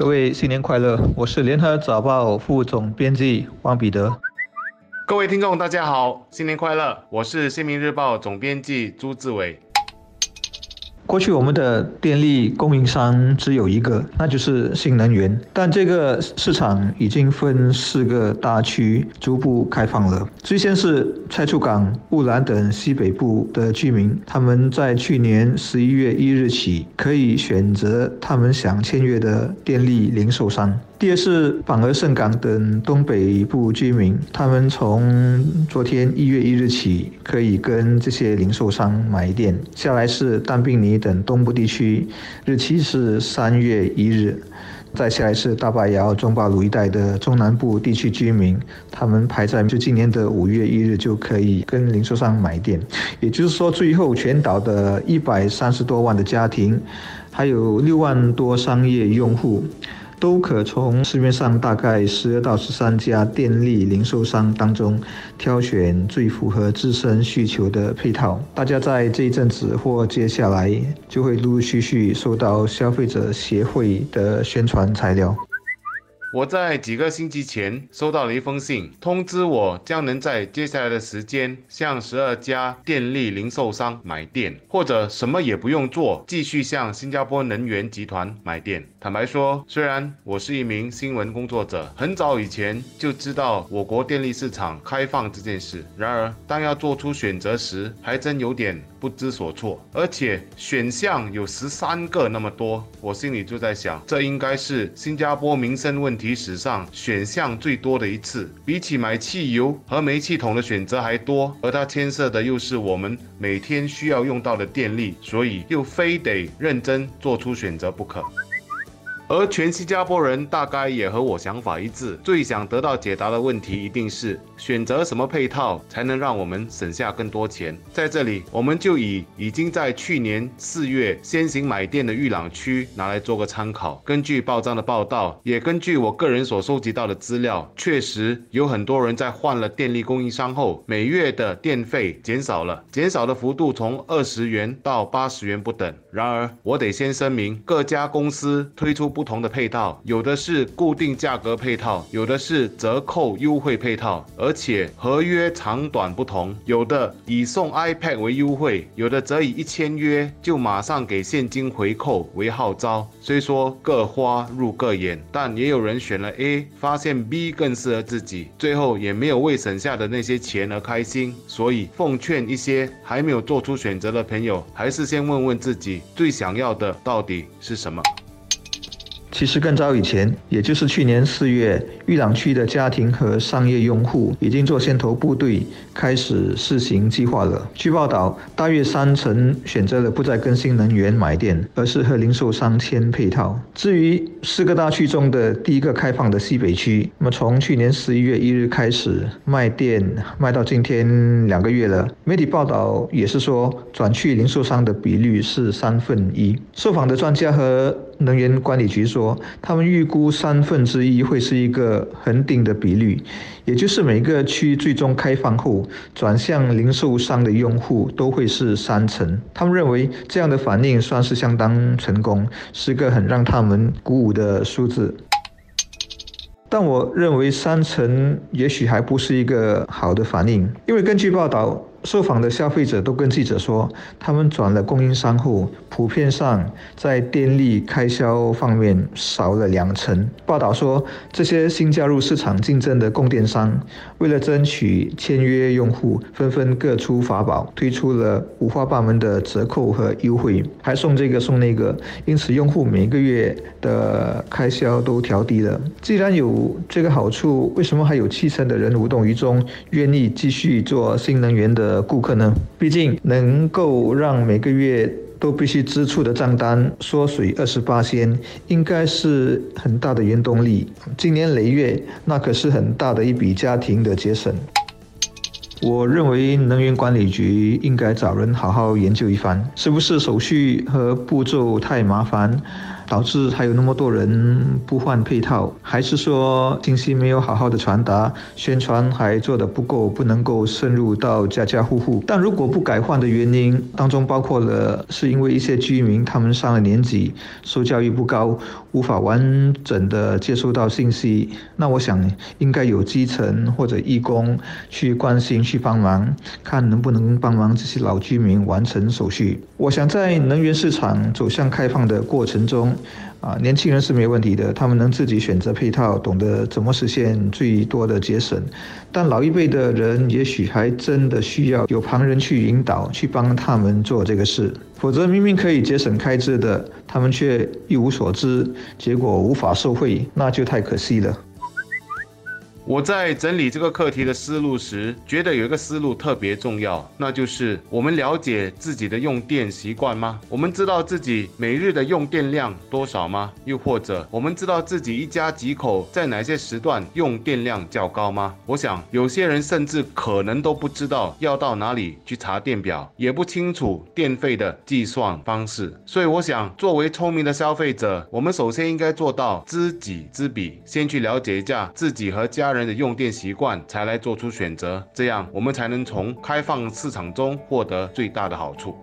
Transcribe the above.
各位新年快乐！我是联合早报副总编辑汪彼得。各位听众，大家好，新年快乐！我是新民日报总编辑朱志伟。过去我们的电力供应商只有一个，那就是新能源。但这个市场已经分四个大区逐步开放了。最先是蔡厝港、雾兰等西北部的居民，他们在去年十一月一日起可以选择他们想签约的电力零售商。第二是榜儿盛港等东北部居民，他们从昨天一月一日起可以跟这些零售商买电。下来是丹宾尼等东部地区，日期是三月一日。再下来是大巴窑、中巴鲁一带的中南部地区居民，他们排在就今年的五月一日就可以跟零售商买电。也就是说，最后全岛的一百三十多万的家庭，还有六万多商业用户。都可从市面上大概十二到十三家电力零售商当中挑选最符合自身需求的配套。大家在这一阵子或接下来就会陆陆续续收到消费者协会的宣传材料。我在几个星期前收到了一封信，通知我将能在接下来的时间向十二家电力零售商买电，或者什么也不用做，继续向新加坡能源集团买电。坦白说，虽然我是一名新闻工作者，很早以前就知道我国电力市场开放这件事，然而当要做出选择时，还真有点不知所措。而且选项有十三个那么多，我心里就在想，这应该是新加坡民生问题。史上选项最多的一次，比起买汽油和煤气桶的选择还多，而它牵涉的又是我们每天需要用到的电力，所以又非得认真做出选择不可。而全新加坡人大概也和我想法一致，最想得到解答的问题一定是选择什么配套才能让我们省下更多钱。在这里，我们就以已经在去年四月先行买电的玉朗区拿来做个参考。根据报章的报道，也根据我个人所收集到的资料，确实有很多人在换了电力供应商后，每月的电费减少了，减少的幅度从二十元到八十元不等。然而，我得先声明，各家公司推出不。不同的配套，有的是固定价格配套，有的是折扣优惠配套，而且合约长短不同，有的以送 iPad 为优惠，有的则以一签约就马上给现金回扣为号召。虽说各花入各眼，但也有人选了 A，发现 B 更适合自己，最后也没有为省下的那些钱而开心。所以奉劝一些还没有做出选择的朋友，还是先问问自己最想要的到底是什么。其实更早以前，也就是去年四月，玉朗区的家庭和商业用户已经做先头部队，开始试行计划了。据报道，大约三成选择了不再跟新能源买电，而是和零售商签配套。至于四个大区中的第一个开放的西北区，那么从去年十一月一日开始卖电，卖到今天两个月了。媒体报道也是说，转去零售商的比率是三分一。受访的专家和能源管理局说，他们预估三分之一会是一个恒定的比率，也就是每个区最终开放后转向零售商的用户都会是三成。他们认为这样的反应算是相当成功，是个很让他们鼓舞的数字。但我认为三成也许还不是一个好的反应，因为根据报道。受访的消费者都跟记者说，他们转了供应商后，普遍上在电力开销方面少了两成。报道说，这些新加入市场竞争的供电商，为了争取签约用户，纷纷各出法宝，推出了五花八门的折扣和优惠，还送这个送那个，因此用户每个月的开销都调低了。既然有这个好处，为什么还有七成的人无动于衷，愿意继续做新能源的？的顾客呢？毕竟能够让每个月都必须支出的账单缩水二十八仙，应该是很大的原动力。今年累月，那可是很大的一笔家庭的节省。我认为能源管理局应该找人好好研究一番，是不是手续和步骤太麻烦？导致还有那么多人不换配套？还是说信息没有好好的传达，宣传还做得不够，不能够深入到家家户户？但如果不改换的原因当中包括了是因为一些居民他们上了年纪，受教育不高，无法完整的接收到信息，那我想应该有基层或者义工去关心去帮忙，看能不能帮忙这些老居民完成手续。我想在能源市场走向开放的过程中，啊，年轻人是没问题的，他们能自己选择配套，懂得怎么实现最多的节省。但老一辈的人也许还真的需要有旁人去引导，去帮他们做这个事，否则明明可以节省开支的，他们却一无所知，结果无法受惠，那就太可惜了。我在整理这个课题的思路时，觉得有一个思路特别重要，那就是我们了解自己的用电习惯吗？我们知道自己每日的用电量多少吗？又或者我们知道自己一家几口在哪些时段用电量较高吗？我想有些人甚至可能都不知道要到哪里去查电表，也不清楚电费的计算方式。所以我想，作为聪明的消费者，我们首先应该做到知己知彼，先去了解一下自己和家人。的用电习惯，才来做出选择，这样我们才能从开放市场中获得最大的好处。